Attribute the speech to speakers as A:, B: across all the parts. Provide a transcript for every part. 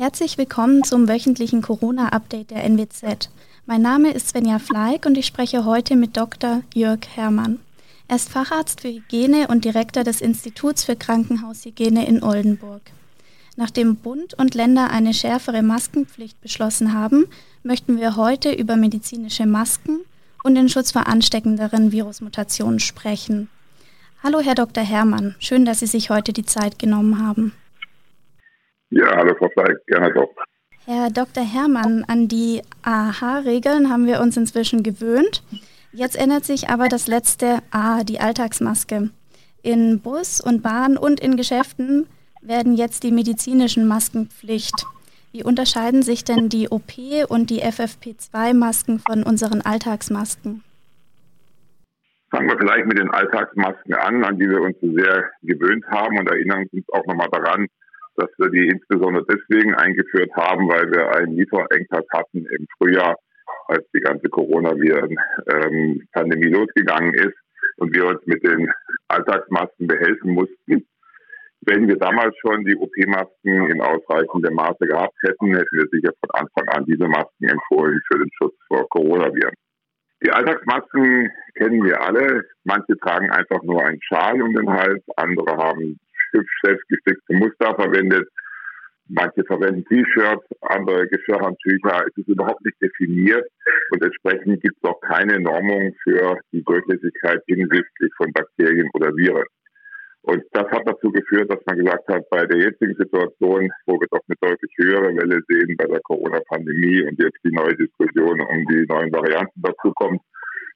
A: Herzlich willkommen zum wöchentlichen Corona-Update der NWZ. Mein Name ist Svenja Fleig und ich spreche heute mit Dr. Jörg Herrmann. Er ist Facharzt für Hygiene und Direktor des Instituts für Krankenhaushygiene in Oldenburg. Nachdem Bund und Länder eine schärfere Maskenpflicht beschlossen haben, möchten wir heute über medizinische Masken und den Schutz vor ansteckenderen Virusmutationen sprechen. Hallo, Herr Dr. Herrmann. Schön, dass Sie sich heute die Zeit genommen haben.
B: Ja, hallo, Frau Fleig. Gerne doch.
A: Herr Dr. Herrmann, an die AHA-Regeln haben wir uns inzwischen gewöhnt. Jetzt ändert sich aber das letzte A, die Alltagsmaske. In Bus und Bahn und in Geschäften werden jetzt die medizinischen Masken Pflicht. Wie unterscheiden sich denn die OP- und die FFP2-Masken von unseren Alltagsmasken?
B: Fangen wir vielleicht mit den Alltagsmasken an, an die wir uns sehr gewöhnt haben und erinnern uns auch nochmal daran, dass wir die insbesondere deswegen eingeführt haben, weil wir einen Lieferengpass hatten im Frühjahr, als die ganze Coronaviren-Pandemie ähm, losgegangen ist und wir uns mit den Alltagsmasken behelfen mussten. Wenn wir damals schon die OP-Masken in ausreichendem Maße gehabt hätten, hätten wir sicher von Anfang an diese Masken empfohlen für den Schutz vor Coronaviren. Die Alltagsmasken kennen wir alle. Manche tragen einfach nur einen Schal um den Hals, andere haben selbstgestickte Muster verwendet. Manche verwenden T-Shirts, andere Geschirrhandtücher. Es ist überhaupt nicht definiert und entsprechend gibt es auch keine Normung für die Durchlässigkeit hinsichtlich von Bakterien oder Viren. Und das hat dazu geführt, dass man gesagt hat, bei der jetzigen Situation, wo wir doch eine deutlich höhere Welle sehen bei der Corona-Pandemie und jetzt die neue Diskussion um die neuen Varianten dazukommt,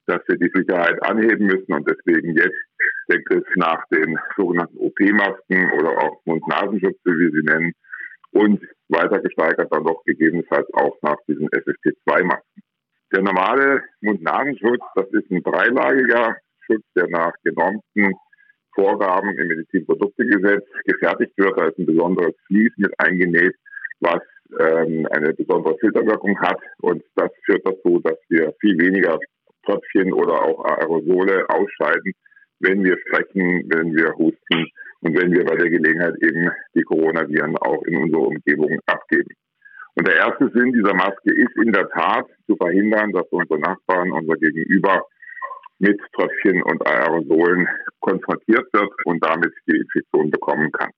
B: dass wir die Sicherheit anheben müssen und deswegen jetzt der Griff nach den sogenannten OP-Masken oder auch Mund-Nasenschutz, wie sie nennen, und weiter gesteigert dann noch gegebenenfalls auch nach diesen FFP2-Masken. Der normale Mund-Nasenschutz, das ist ein dreilagiger Schutz, der nach genormten Vorgaben im Medizinproduktegesetz gefertigt wird. Da ist ein besonderes Vlies mit eingenäht, was ähm, eine besondere Filterwirkung hat. Und das führt dazu, dass wir viel weniger Tröpfchen oder auch Aerosole ausscheiden, wenn wir sprechen, wenn wir husten und wenn wir bei der Gelegenheit eben die Coronaviren auch in unserer Umgebung abgeben. Und der erste Sinn dieser Maske ist in der Tat zu verhindern, dass unsere Nachbarn, unser Gegenüber mit Tröpfchen und Aerosolen konfrontiert wird und damit die Infektion bekommen kann.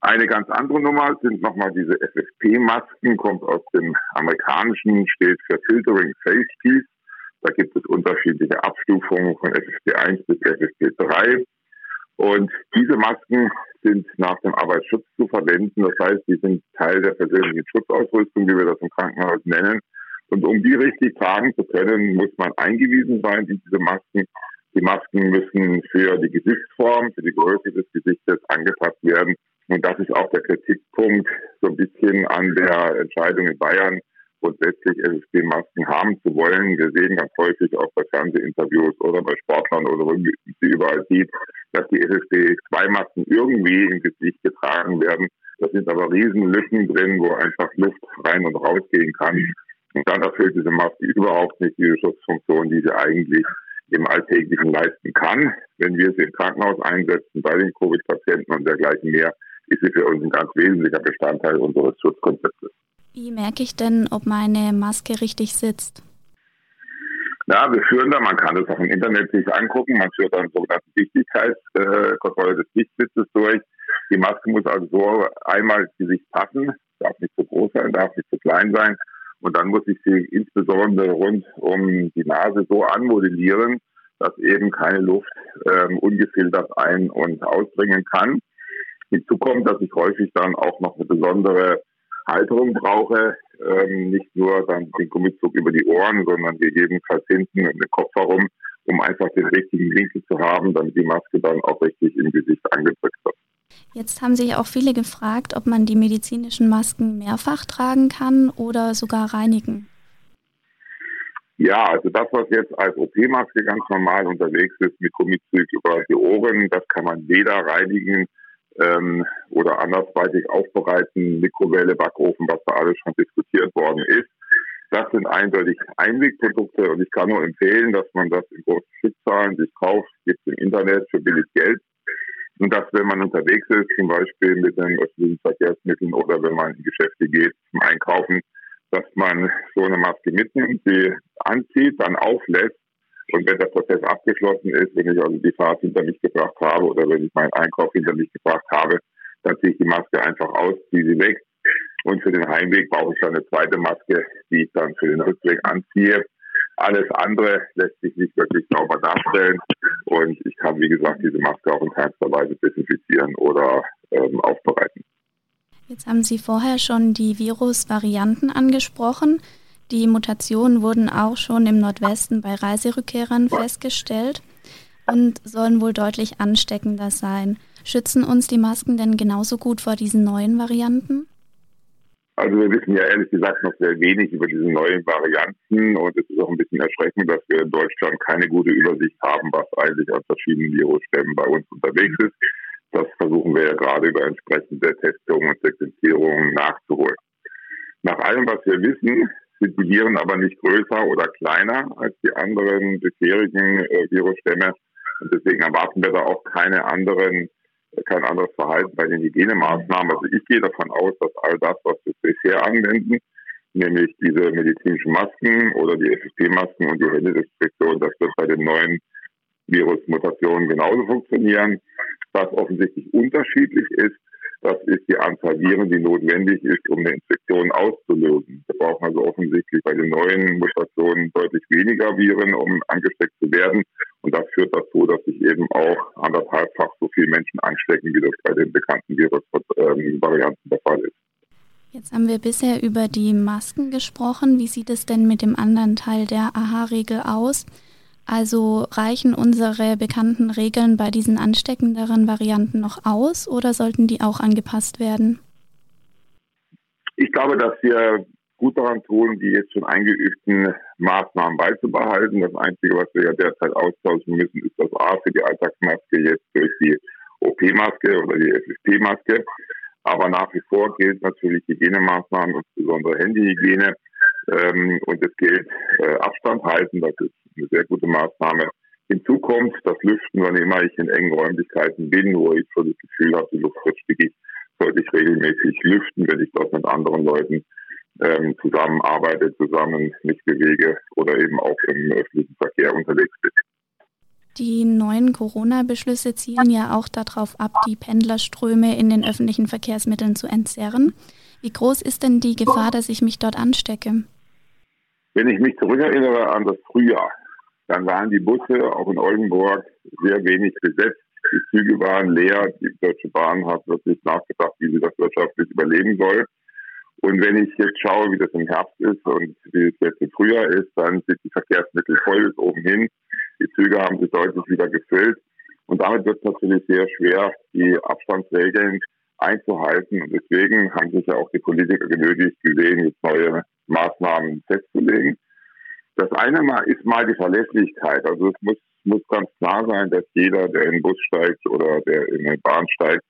B: Eine ganz andere Nummer sind nochmal diese FFP-Masken, kommt aus dem amerikanischen, steht für Filtering Face Piece. Da gibt es unterschiedliche Abstufungen von FFP1 bis FFP3. Und diese Masken sind nach dem Arbeitsschutz zu verwenden. Das heißt, die sind Teil der persönlichen Schutzausrüstung, wie wir das im Krankenhaus nennen. Und um die richtig tragen zu können, muss man eingewiesen sein in diese Masken. Die Masken müssen für die Gesichtsform, für die Größe des Gesichtes angepasst werden. Und das ist auch der Kritikpunkt so ein bisschen an der Entscheidung in Bayern, grundsätzlich FFP-Masken haben zu wollen. Wir sehen ganz häufig auch bei Fernsehinterviews oder bei Sportlern oder wo man sie überall sieht, dass die FFP2-Masken irgendwie im Gesicht getragen werden. Da sind aber riesen Lücken drin, wo einfach Luft rein und raus gehen kann. Und dann erfüllt diese Maske überhaupt nicht diese Schutzfunktion, die sie eigentlich im Alltäglichen leisten kann. Wenn wir sie im Krankenhaus einsetzen, bei den Covid-Patienten und dergleichen mehr, ist sie für uns ein ganz wesentlicher Bestandteil unseres Schutzkonzeptes.
A: Wie merke ich denn, ob meine Maske richtig sitzt?
B: Ja, wir führen da, man kann das auch im Internet sich angucken, man führt dann sogenannte Dichtigkeitskontrolle des Dichtsitzes durch. Die Maske muss also so einmal Gesicht passen, darf nicht zu groß sein, darf nicht zu klein sein. Und dann muss ich sie insbesondere rund um die Nase so anmodellieren, dass eben keine Luft ähm, ungefiltert ein- und ausbringen kann. Hinzu kommt, dass ich häufig dann auch noch eine besondere Halterung brauche, ähm, nicht nur dann den Gummizug über die Ohren, sondern gegebenenfalls hinten um den Kopf herum, um einfach den richtigen Winkel zu haben, damit die Maske dann auch richtig im Gesicht angedrückt wird.
A: Jetzt haben sich auch viele gefragt, ob man die medizinischen Masken mehrfach tragen kann oder sogar reinigen.
B: Ja, also das, was jetzt als OP-Maske ganz normal unterwegs ist, mit Gummizug über die Ohren, das kann man weder reinigen ähm, oder andersweitig aufbereiten, Mikrowelle, Backofen, was da alles schon diskutiert worden ist. Das sind eindeutig Einwegprodukte und ich kann nur empfehlen, dass man das in großen Stückzahlen sich kauft, gibt es im Internet für billig Geld. Und dass, wenn man unterwegs ist, zum Beispiel mit den öffentlichen Verkehrsmitteln oder wenn man in Geschäfte geht zum Einkaufen, dass man so eine Maske mitnimmt, sie anzieht, dann auflässt und wenn der Prozess abgeschlossen ist, wenn ich also die Fahrt hinter mich gebracht habe oder wenn ich meinen Einkauf hinter mich gebracht habe, dann ziehe ich die Maske einfach aus, ziehe sie weg. Und für den Heimweg brauche ich dann eine zweite Maske, die ich dann für den Rückweg anziehe. Alles andere lässt sich nicht wirklich sauber darstellen. Und ich kann, wie gesagt, diese Maske auch in keinster Weise desinfizieren oder ähm, aufbereiten.
A: Jetzt haben Sie vorher schon die Virusvarianten angesprochen. Die Mutationen wurden auch schon im Nordwesten bei Reiserückkehrern festgestellt und sollen wohl deutlich ansteckender sein. Schützen uns die Masken denn genauso gut vor diesen neuen Varianten?
B: Also wir wissen ja ehrlich gesagt noch sehr wenig über diese neuen Varianten und es ist auch ein bisschen erschreckend, dass wir in Deutschland keine gute Übersicht haben, was eigentlich aus verschiedenen Virusstämmen bei uns unterwegs ist. Das versuchen wir ja gerade über entsprechende Testungen und Sequenzierungen nachzuholen. Nach allem, was wir wissen, sind die Viren aber nicht größer oder kleiner als die anderen bisherigen äh, Virusstämme. Und deswegen erwarten wir da auch keine anderen, kein anderes Verhalten bei den Hygienemaßnahmen. Also ich gehe davon aus, dass all das, was wir bisher anwenden, nämlich diese medizinischen Masken oder die FFP-Masken und die Händedesinfektion, dass das bei den neuen Virusmutationen genauso funktionieren. Was offensichtlich unterschiedlich ist, das ist die Anzahl Viren, die notwendig ist, um eine Infektion auszulösen. Wir brauchen also offensichtlich bei den neuen Mutationen deutlich weniger Viren, um angesteckt zu werden. Und das führt dazu, dass sich eben auch anderthalbfach so viele Menschen anstecken, wie das bei den bekannten Virusvarianten der Fall ist.
A: Jetzt haben wir bisher über die Masken gesprochen. Wie sieht es denn mit dem anderen Teil der AHA-Regel aus? Also reichen unsere bekannten Regeln bei diesen ansteckenderen Varianten noch aus oder sollten die auch angepasst werden?
B: Ich glaube, dass wir gut daran tun, die jetzt schon eingeübten Maßnahmen beizubehalten. Das Einzige, was wir ja derzeit austauschen müssen, ist das A für die Alltagsmaske jetzt durch die OP-Maske oder die FFP-Maske. Aber nach wie vor gilt natürlich Hygienemaßnahmen, insbesondere Handyhygiene. Ähm, und es gilt äh, Abstand halten. Das ist eine sehr gute Maßnahme. Hinzu kommt das Lüften, wann immer ich in engen Räumlichkeiten bin, wo ich so das Gefühl habe, die Luft wird stickig, sollte ich regelmäßig lüften, wenn ich dort mit anderen Leuten ähm, zusammenarbeite, zusammen mich bewege oder eben auch im öffentlichen Verkehr unterwegs bin.
A: Die neuen Corona-Beschlüsse zielen ja auch darauf ab, die Pendlerströme in den öffentlichen Verkehrsmitteln zu entzerren. Wie groß ist denn die Gefahr, dass ich mich dort anstecke?
B: Wenn ich mich zurückerinnere an das Frühjahr, dann waren die Busse auch in Oldenburg sehr wenig besetzt. Die Züge waren leer. Die Deutsche Bahn hat wirklich nachgedacht, wie sie das wirtschaftlich überleben soll. Und wenn ich jetzt schaue, wie das im Herbst ist und wie es jetzt im Frühjahr ist, dann sind die Verkehrsmittel voll bis oben hin. Die Züge haben sich deutlich wieder gefüllt. Und damit wird es natürlich sehr schwer, die Abstandsregeln einzuhalten. Und deswegen haben sich ja auch die Politiker genötigt gesehen, jetzt neue Maßnahmen festzulegen. Das eine mal ist mal die Verlässlichkeit. Also es muss, muss ganz klar sein, dass jeder, der in den Bus steigt oder der in eine Bahn steigt,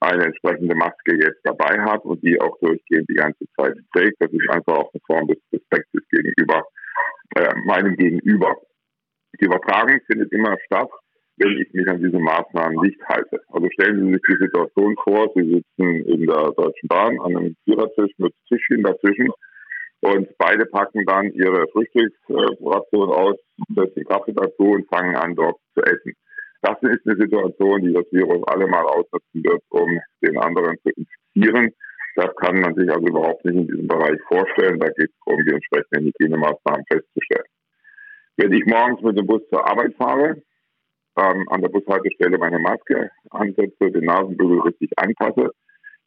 B: eine entsprechende Maske jetzt dabei hat und die auch durchgehend die ganze Zeit trägt. Das ist einfach auch eine Form des Respektes gegenüber äh, meinem Gegenüber. Die Übertragung findet immer statt wenn ich mich an diese Maßnahmen nicht halte. Also stellen Sie sich die Situation vor, Sie sitzen in der Deutschen Bahn an einem Vierertisch mit Tischchen dazwischen und beide packen dann ihre Frühstücksration aus, setzen Kaffee dazu und fangen an, dort zu essen. Das ist eine Situation, die das Virus alle mal ausnutzen wird, um den anderen zu infizieren. Das kann man sich also überhaupt nicht in diesem Bereich vorstellen. Da geht es darum, die entsprechenden Hygienemaßnahmen festzustellen. Wenn ich morgens mit dem Bus zur Arbeit fahre, ähm, an der Bushaltestelle meine Maske ansetze, den Nasenbügel richtig anpasse,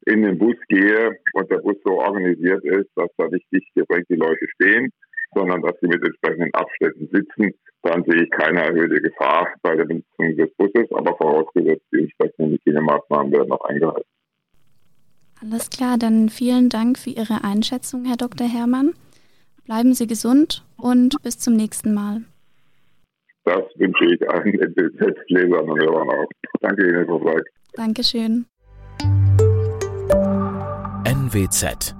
B: in den Bus gehe und der Bus so organisiert ist, dass da nicht dicht gedrängt die Leute stehen, sondern dass sie mit entsprechenden Abständen sitzen, dann sehe ich keine erhöhte Gefahr bei der Benutzung des Busses, aber vorausgesetzt, die entsprechenden Hygienemaßnahmen werden noch eingehalten.
A: Alles klar, dann vielen Dank für Ihre Einschätzung, Herr Dr. Herrmann. Bleiben Sie gesund und bis zum nächsten Mal.
B: Das wünsche ich allen NWZ-Lesern und Hörern auch. Danke Ihnen, Frau Bleik.
A: Dankeschön.
C: NWZ